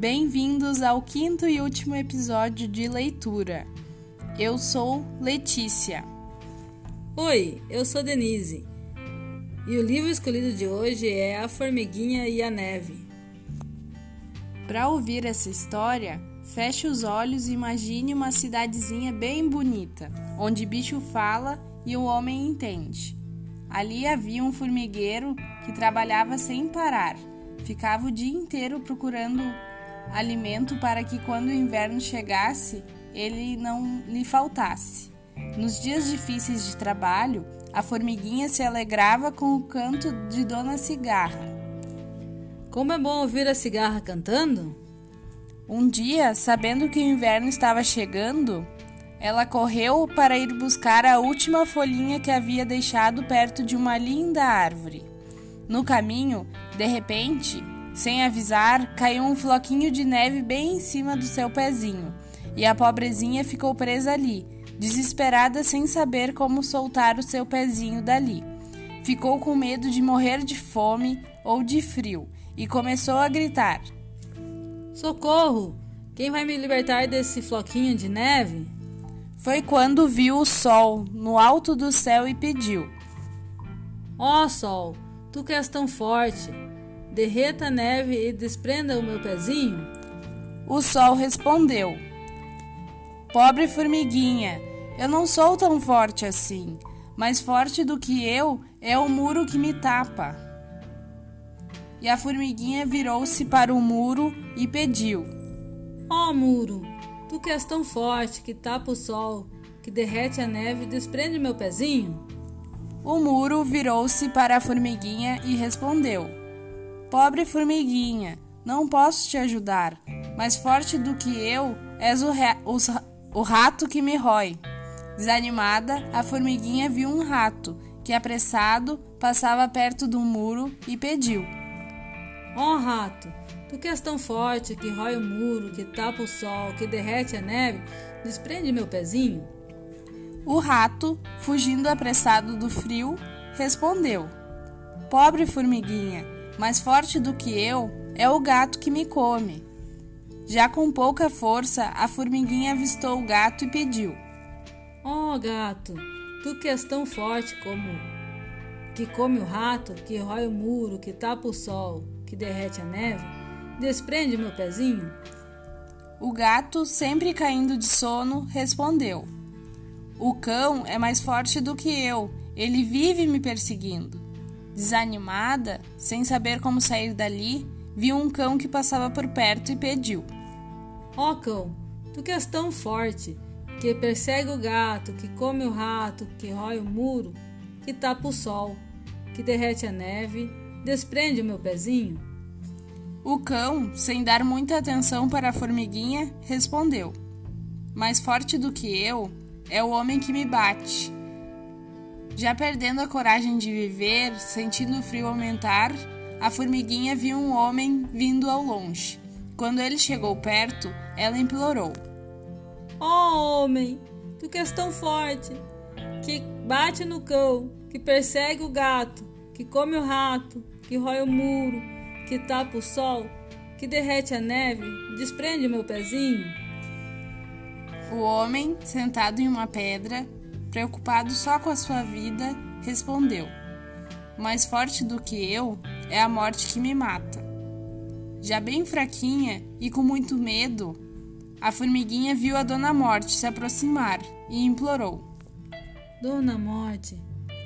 Bem-vindos ao quinto e último episódio de leitura. Eu sou Letícia. Oi, eu sou Denise. E o livro escolhido de hoje é A Formiguinha e a Neve. Para ouvir essa história, feche os olhos e imagine uma cidadezinha bem bonita, onde bicho fala e o homem entende. Ali havia um formigueiro que trabalhava sem parar. Ficava o dia inteiro procurando alimento para que quando o inverno chegasse, ele não lhe faltasse. Nos dias difíceis de trabalho, a formiguinha se alegrava com o canto de Dona Cigarra. Como é bom ouvir a cigarra cantando? Um dia, sabendo que o inverno estava chegando, ela correu para ir buscar a última folhinha que havia deixado perto de uma linda árvore. No caminho, de repente, sem avisar, caiu um floquinho de neve bem em cima do seu pezinho, e a pobrezinha ficou presa ali, desesperada sem saber como soltar o seu pezinho dali. Ficou com medo de morrer de fome ou de frio e começou a gritar: Socorro! Quem vai me libertar desse floquinho de neve? Foi quando viu o sol no alto do céu e pediu: Ó oh, sol, tu que és tão forte, derreta a neve e desprenda o meu pezinho? O sol respondeu: Pobre formiguinha, eu não sou tão forte assim. Mais forte do que eu é o muro que me tapa. E a formiguinha virou-se para o muro e pediu: Ó oh, muro, tu que és tão forte que tapa o sol, que derrete a neve e desprende meu pezinho? O muro virou-se para a formiguinha e respondeu: Pobre formiguinha, não posso te ajudar. Mais forte do que eu és o, o, o rato que me rói. Desanimada, a formiguinha viu um rato que, apressado, passava perto do muro e pediu: Ó oh, rato, tu que és tão forte, que rói o muro, que tapa o sol, que derrete a neve, desprende meu pezinho? O rato, fugindo apressado do frio, respondeu: Pobre formiguinha, mais forte do que eu é o gato que me come. Já com pouca força, a formiguinha avistou o gato e pediu: Oh, gato, tu que és tão forte como que come o rato, que rói o muro, que tapa o sol, que derrete a neve, desprende meu pezinho? O gato, sempre caindo de sono, respondeu: O cão é mais forte do que eu, ele vive me perseguindo. Desanimada, sem saber como sair dali, viu um cão que passava por perto e pediu: Ó oh, cão, tu que és tão forte, que persegue o gato, que come o rato, que rói o muro, que tapa o sol, que derrete a neve, desprende o meu pezinho? O cão, sem dar muita atenção para a formiguinha, respondeu: Mais forte do que eu é o homem que me bate já perdendo a coragem de viver, sentindo o frio aumentar, a formiguinha viu um homem vindo ao longe. Quando ele chegou perto, ela implorou: Oh, homem, tu que és tão forte, que bate no cão, que persegue o gato, que come o rato, que rói o muro, que tapa o sol, que derrete a neve, desprende o meu pezinho. O homem, sentado em uma pedra, preocupado só com a sua vida, respondeu: Mais forte do que eu é a morte que me mata. Já bem fraquinha e com muito medo, a formiguinha viu a Dona Morte se aproximar e implorou: Dona Morte,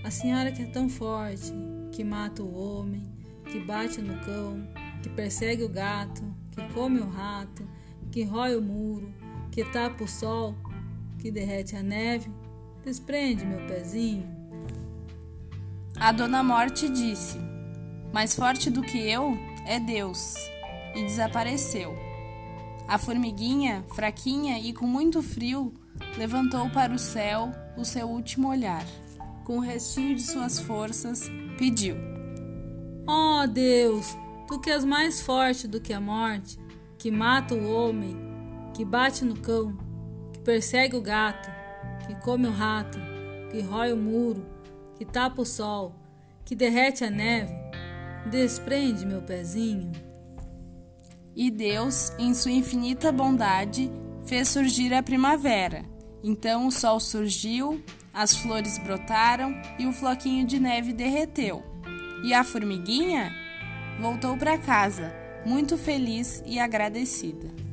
a senhora que é tão forte, que mata o homem, que bate no cão, que persegue o gato, que come o rato, que rói o muro, que tapa o sol, que derrete a neve, Desprende meu pezinho. A Dona Morte disse: Mais forte do que eu é Deus. E desapareceu. A formiguinha, fraquinha e com muito frio, levantou para o céu o seu último olhar. Com o restinho de suas forças, pediu: Oh Deus, tu que és mais forte do que a morte, que mata o homem, que bate no cão, que persegue o gato, que come o rato, que rói o muro, que tapa o sol, que derrete a neve, desprende meu pezinho. E Deus, em sua infinita bondade, fez surgir a primavera. Então o sol surgiu, as flores brotaram e o floquinho de neve derreteu. E a formiguinha voltou para casa, muito feliz e agradecida.